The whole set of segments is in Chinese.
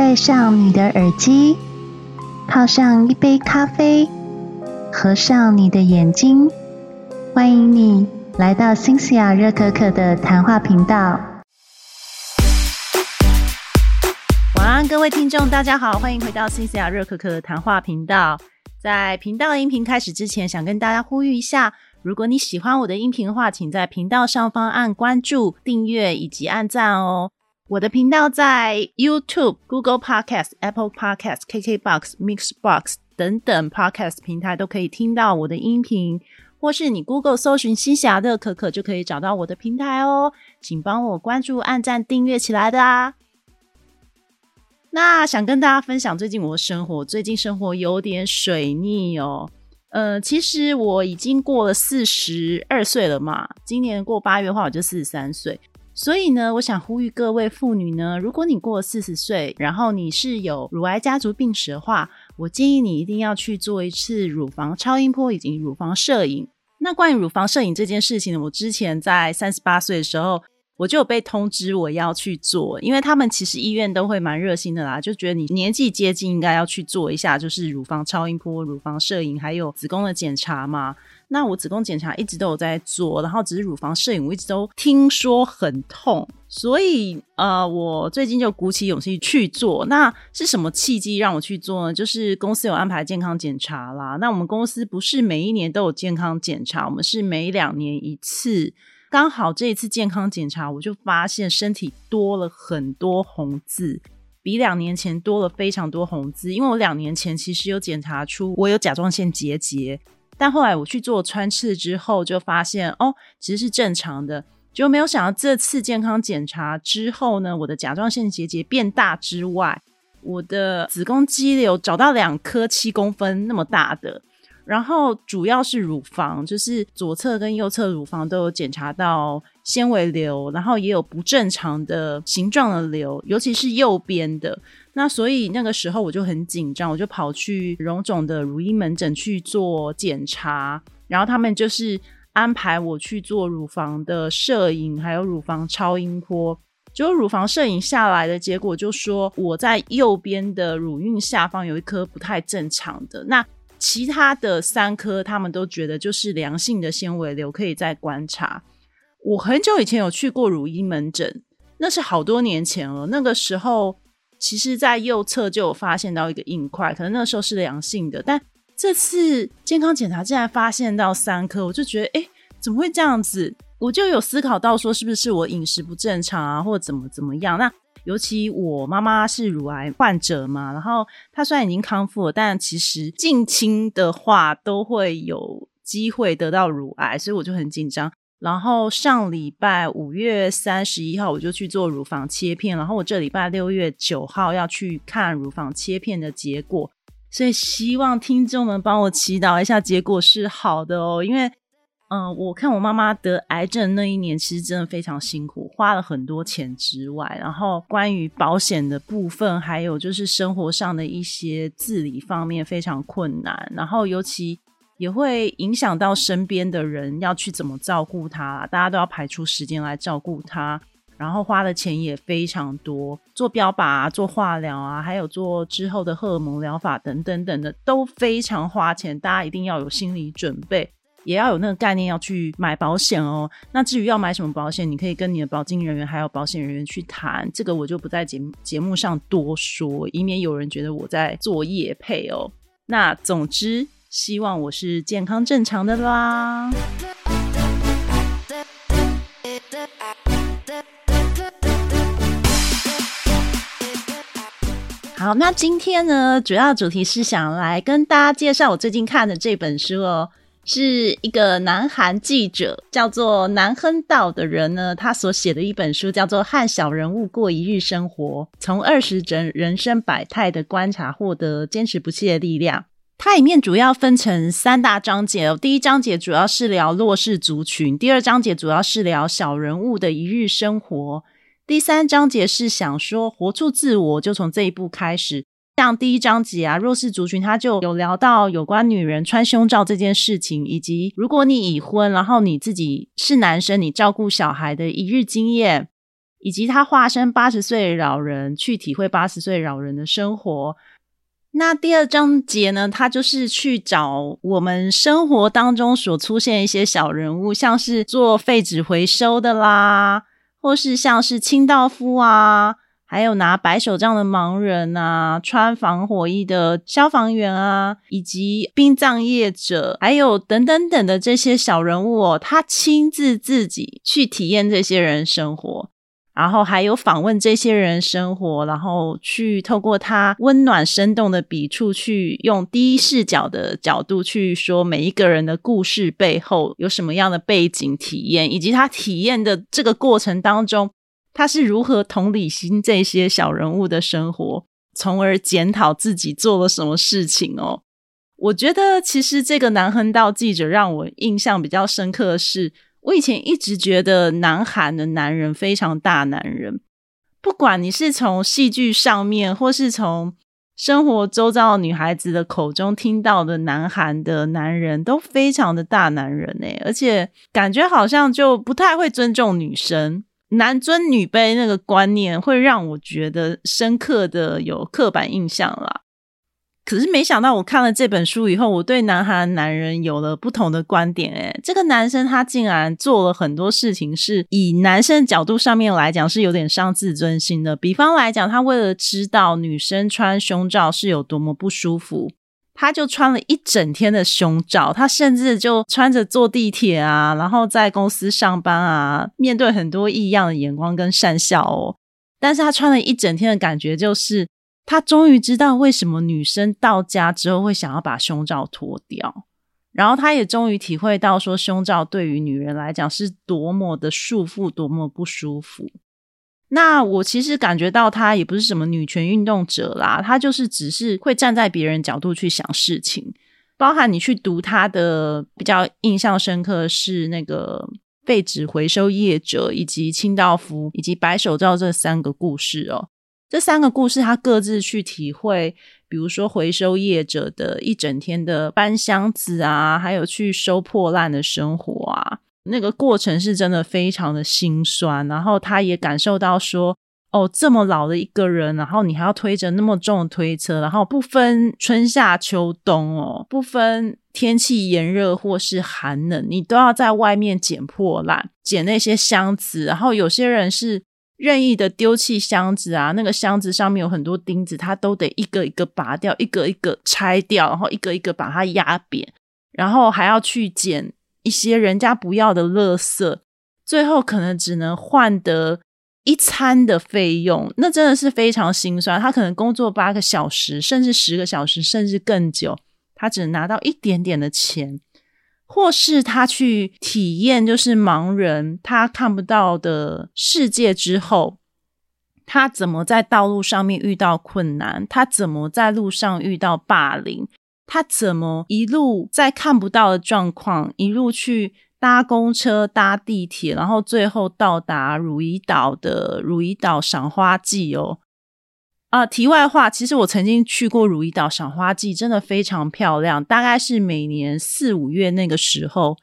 戴上你的耳机，泡上一杯咖啡，合上你的眼睛，欢迎你来到新西亚热可可的谈话频道。晚安，各位听众，大家好，欢迎回到新西亚热可可的谈话频道。在频道音频开始之前，想跟大家呼吁一下：如果你喜欢我的音频的话，请在频道上方按关注、订阅以及按赞哦。我的频道在 YouTube、Google Podcast、Apple Podcast、KKBox、Mixbox 等等 Podcast 平台都可以听到我的音频，或是你 Google 搜寻“西霞的可可”就可以找到我的平台哦。请帮我关注、按赞、订阅起来的啊！那想跟大家分享最近我的生活，最近生活有点水逆哦。呃，其实我已经过了四十二岁了嘛，今年过八月的话，我就四十三岁。所以呢，我想呼吁各位妇女呢，如果你过四十岁，然后你是有乳癌家族病史的话，我建议你一定要去做一次乳房超音波以及乳房摄影。那关于乳房摄影这件事情呢，我之前在三十八岁的时候。我就有被通知我要去做，因为他们其实医院都会蛮热心的啦，就觉得你年纪接近应该要去做一下，就是乳房超音波、乳房摄影，还有子宫的检查嘛。那我子宫检查一直都有在做，然后只是乳房摄影我一直都听说很痛，所以呃，我最近就鼓起勇气去做。那是什么契机让我去做呢？就是公司有安排健康检查啦。那我们公司不是每一年都有健康检查，我们是每两年一次。刚好这一次健康检查，我就发现身体多了很多红字，比两年前多了非常多红字。因为我两年前其实有检查出我有甲状腺结节，但后来我去做穿刺之后，就发现哦，其实是正常的。就没有想到这次健康检查之后呢，我的甲状腺结节变大之外，我的子宫肌瘤找到两颗七公分那么大的。然后主要是乳房，就是左侧跟右侧乳房都有检查到纤维瘤，然后也有不正常的形状的瘤，尤其是右边的。那所以那个时候我就很紧张，我就跑去荣总的乳婴门诊去做检查，然后他们就是安排我去做乳房的摄影，还有乳房超音波。就乳房摄影下来的结果，就说我在右边的乳晕下方有一颗不太正常的那。其他的三颗，他们都觉得就是良性的纤维瘤，可以再观察。我很久以前有去过乳医门诊，那是好多年前了。那个时候，其实在右侧就有发现到一个硬块，可能那时候是良性的。但这次健康检查竟然发现到三颗，我就觉得，哎，怎么会这样子？我就有思考到说，是不是我饮食不正常啊，或怎么怎么样？那尤其我妈妈是乳癌患者嘛，然后她虽然已经康复了，但其实近亲的话都会有机会得到乳癌，所以我就很紧张。然后上礼拜五月三十一号我就去做乳房切片，然后我这礼拜六月九号要去看乳房切片的结果，所以希望听众们帮我祈祷一下，结果是好的哦，因为。嗯，我看我妈妈得癌症那一年，其实真的非常辛苦，花了很多钱之外，然后关于保险的部分，还有就是生活上的一些自理方面非常困难，然后尤其也会影响到身边的人要去怎么照顾他，大家都要排出时间来照顾他，然后花的钱也非常多，做标靶啊，做化疗啊，还有做之后的荷尔蒙疗法等等等的，都非常花钱，大家一定要有心理准备。也要有那个概念，要去买保险哦。那至于要买什么保险，你可以跟你的保金人员还有保险人员去谈，这个我就不在节节目上多说，以免有人觉得我在做业配哦。那总之，希望我是健康正常的啦。好，那今天呢，主要主题是想来跟大家介绍我最近看的这本书哦。是一个南韩记者，叫做南亨道的人呢，他所写的一本书叫做《和小人物过一日生活》，从二十整人生百态的观察，获得坚持不懈的力量。它里面主要分成三大章节哦，第一章节主要是聊弱势族群，第二章节主要是聊小人物的一日生活，第三章节是想说活出自我，就从这一步开始。像第一章节啊，弱势族群他就有聊到有关女人穿胸罩这件事情，以及如果你已婚，然后你自己是男生，你照顾小孩的一日经验。以及他化身八十岁老人去体会八十岁老人的生活。那第二章节呢，他就是去找我们生活当中所出现一些小人物，像是做废纸回收的啦，或是像是清道夫啊，还有拿白手杖的盲人啊，穿防火衣的消防员啊，以及殡葬业者，还有等等等的这些小人物哦，他亲自自己去体验这些人生活。然后还有访问这些人生活，然后去透过他温暖生动的笔触，去用第一视角的角度去说每一个人的故事背后有什么样的背景体验，以及他体验的这个过程当中，他是如何同理心这些小人物的生活，从而检讨自己做了什么事情哦。我觉得其实这个南横道记者让我印象比较深刻的是。我以前一直觉得南韩的男人非常大男人，不管你是从戏剧上面，或是从生活周遭女孩子的口中听到的，南韩的男人都非常的大男人诶，而且感觉好像就不太会尊重女生，男尊女卑那个观念会让我觉得深刻的有刻板印象啦。可是没想到，我看了这本书以后，我对男孩男人有了不同的观点。诶这个男生他竟然做了很多事情，是以男生角度上面来讲是有点伤自尊心的。比方来讲，他为了知道女生穿胸罩是有多么不舒服，他就穿了一整天的胸罩。他甚至就穿着坐地铁啊，然后在公司上班啊，面对很多异样的眼光跟讪笑哦。但是他穿了一整天的感觉就是。他终于知道为什么女生到家之后会想要把胸罩脱掉，然后他也终于体会到说胸罩对于女人来讲是多么的束缚，多么不舒服。那我其实感觉到他也不是什么女权运动者啦，他就是只是会站在别人角度去想事情。包含你去读他的比较印象深刻是那个废纸回收业者，以及清道夫，以及白手罩这三个故事哦。这三个故事，他各自去体会，比如说回收业者的一整天的搬箱子啊，还有去收破烂的生活啊，那个过程是真的非常的心酸。然后他也感受到说，哦，这么老的一个人，然后你还要推着那么重的推车，然后不分春夏秋冬哦，不分天气炎热或是寒冷，你都要在外面捡破烂，捡那些箱子。然后有些人是。任意的丢弃箱子啊，那个箱子上面有很多钉子，他都得一个一个拔掉，一个一个拆掉，然后一个一个把它压扁，然后还要去捡一些人家不要的垃圾，最后可能只能换得一餐的费用，那真的是非常心酸。他可能工作八个小时，甚至十个小时，甚至更久，他只能拿到一点点的钱。或是他去体验，就是盲人他看不到的世界之后，他怎么在道路上面遇到困难？他怎么在路上遇到霸凌？他怎么一路在看不到的状况，一路去搭公车、搭地铁，然后最后到达汝矣岛的汝矣岛赏花季哦。啊，题外话，其实我曾经去过如意岛赏花季，真的非常漂亮。大概是每年四五月那个时候，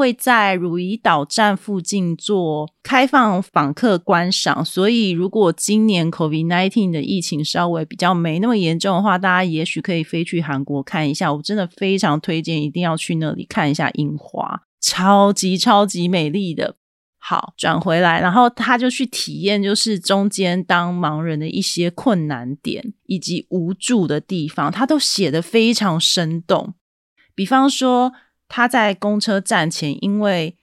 会在如意岛站附近做开放访客观赏。所以，如果今年 COVID nineteen 的疫情稍微比较没那么严重的话，大家也许可以飞去韩国看一下。我真的非常推荐，一定要去那里看一下樱花，超级超级美丽的。好，转回来，然后他就去体验，就是中间当盲人的一些困难点以及无助的地方，他都写的非常生动。比方说，他在公车站前，因为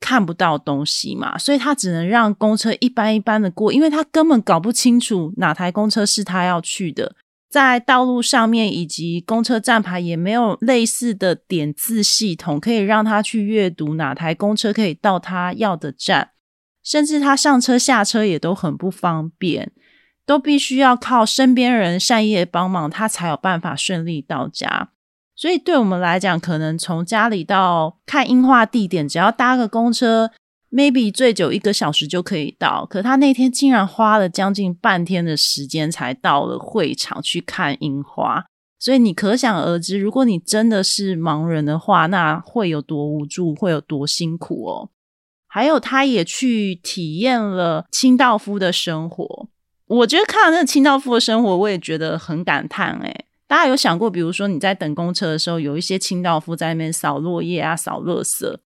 看不到东西嘛，所以他只能让公车一班一班的过，因为他根本搞不清楚哪台公车是他要去的。在道路上面以及公车站牌也没有类似的点字系统，可以让他去阅读哪台公车可以到他要的站，甚至他上车下车也都很不方便，都必须要靠身边人善意的帮忙，他才有办法顺利到家。所以对我们来讲，可能从家里到看樱花地点，只要搭个公车。maybe 最久一个小时就可以到，可他那天竟然花了将近半天的时间才到了会场去看樱花，所以你可想而知，如果你真的是盲人的话，那会有多无助，会有多辛苦哦。还有他也去体验了清道夫的生活。我觉得看到那清道夫的生活，我也觉得很感叹。诶大家有想过，比如说你在等公车的时候，有一些清道夫在那边扫落叶啊、扫垃圾，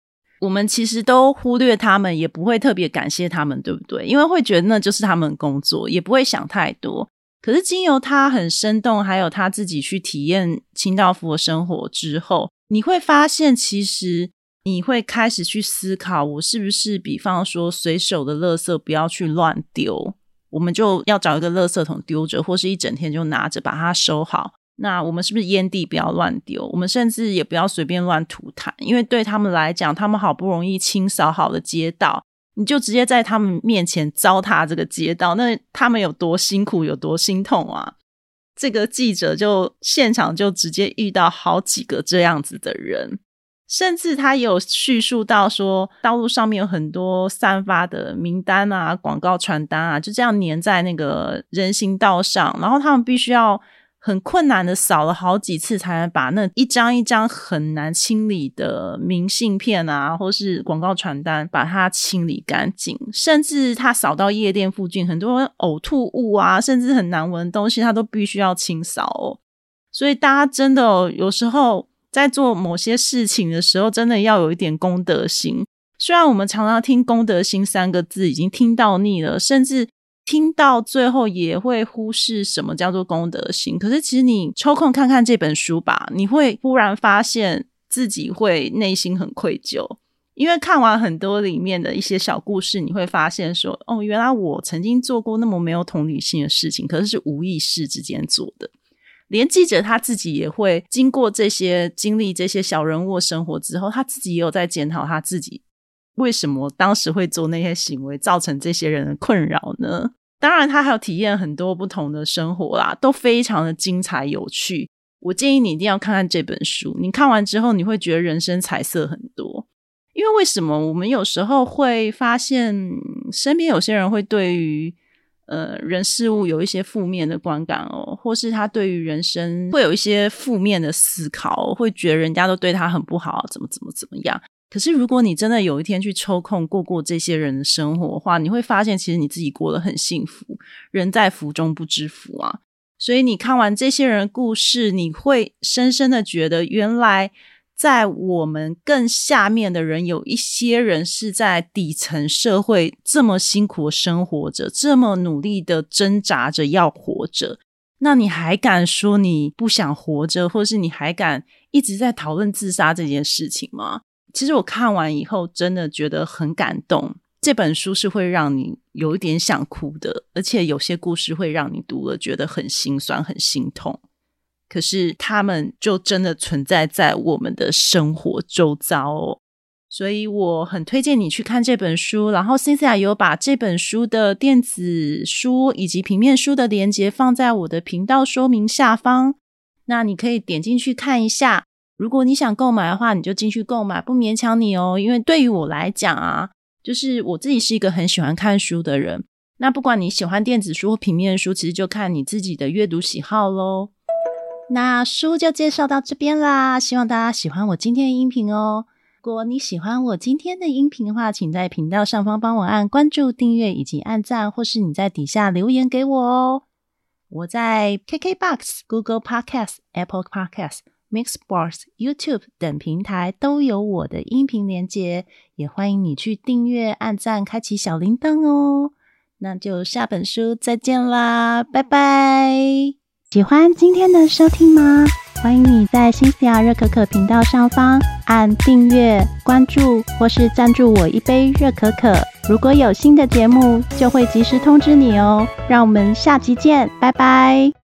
我们其实都忽略他们，也不会特别感谢他们，对不对？因为会觉得那就是他们工作，也不会想太多。可是经由他很生动，还有他自己去体验清道夫的生活之后，你会发现，其实你会开始去思考，我是不是，比方说随手的垃圾不要去乱丢，我们就要找一个垃圾桶丢着，或是一整天就拿着把它收好。那我们是不是烟蒂不要乱丢？我们甚至也不要随便乱吐痰，因为对他们来讲，他们好不容易清扫好的街道，你就直接在他们面前糟蹋这个街道，那他们有多辛苦，有多心痛啊！这个记者就现场就直接遇到好几个这样子的人，甚至他也有叙述到说，道路上面有很多散发的名单啊、广告传单啊，就这样粘在那个人行道上，然后他们必须要。很困难的扫了好几次，才能把那一张一张很难清理的明信片啊，或是广告传单，把它清理干净。甚至他扫到夜店附近，很多呕吐物啊，甚至很难闻的东西，他都必须要清扫哦。所以大家真的有时候在做某些事情的时候，真的要有一点公德心。虽然我们常常听“公德心”三个字已经听到腻了，甚至。听到最后也会忽视什么叫做功德心，可是其实你抽空看看这本书吧，你会忽然发现自己会内心很愧疚，因为看完很多里面的一些小故事，你会发现说，哦，原来我曾经做过那么没有同理心的事情，可是是无意识之间做的。连记者他自己也会经过这些经历，这些小人物生活之后，他自己也有在检讨他自己为什么当时会做那些行为，造成这些人的困扰呢？当然，他还有体验很多不同的生活啦，都非常的精彩有趣。我建议你一定要看看这本书。你看完之后，你会觉得人生彩色很多。因为为什么我们有时候会发现身边有些人会对于呃人事物有一些负面的观感哦，或是他对于人生会有一些负面的思考，会觉得人家都对他很不好，怎么怎么怎么样。可是，如果你真的有一天去抽空过过这些人的生活的话，你会发现，其实你自己过得很幸福。人在福中不知福啊！所以你看完这些人的故事，你会深深的觉得，原来在我们更下面的人，有一些人是在底层社会这么辛苦生活着，这么努力的挣扎着要活着。那你还敢说你不想活着，或是你还敢一直在讨论自杀这件事情吗？其实我看完以后，真的觉得很感动。这本书是会让你有一点想哭的，而且有些故事会让你读了觉得很心酸、很心痛。可是他们就真的存在在我们的生活周遭哦，所以我很推荐你去看这本书。然后 Cynthia 有把这本书的电子书以及平面书的连接放在我的频道说明下方，那你可以点进去看一下。如果你想购买的话，你就进去购买，不勉强你哦。因为对于我来讲啊，就是我自己是一个很喜欢看书的人。那不管你喜欢电子书或平面书，其实就看你自己的阅读喜好喽。那书就介绍到这边啦，希望大家喜欢我今天的音频哦。如果你喜欢我今天的音频的话，请在频道上方帮我按关注、订阅以及按赞，或是你在底下留言给我哦。我在 KKBox、Google Podcast、Apple Podcast。Mixbox、YouTube 等平台都有我的音频连接，也欢迎你去订阅、按赞、开启小铃铛哦。那就下本书再见啦，拜拜！喜欢今天的收听吗？欢迎你在新西亚热可可频道上方按订阅、关注，或是赞助我一杯热可可。如果有新的节目，就会及时通知你哦。让我们下期见，拜拜！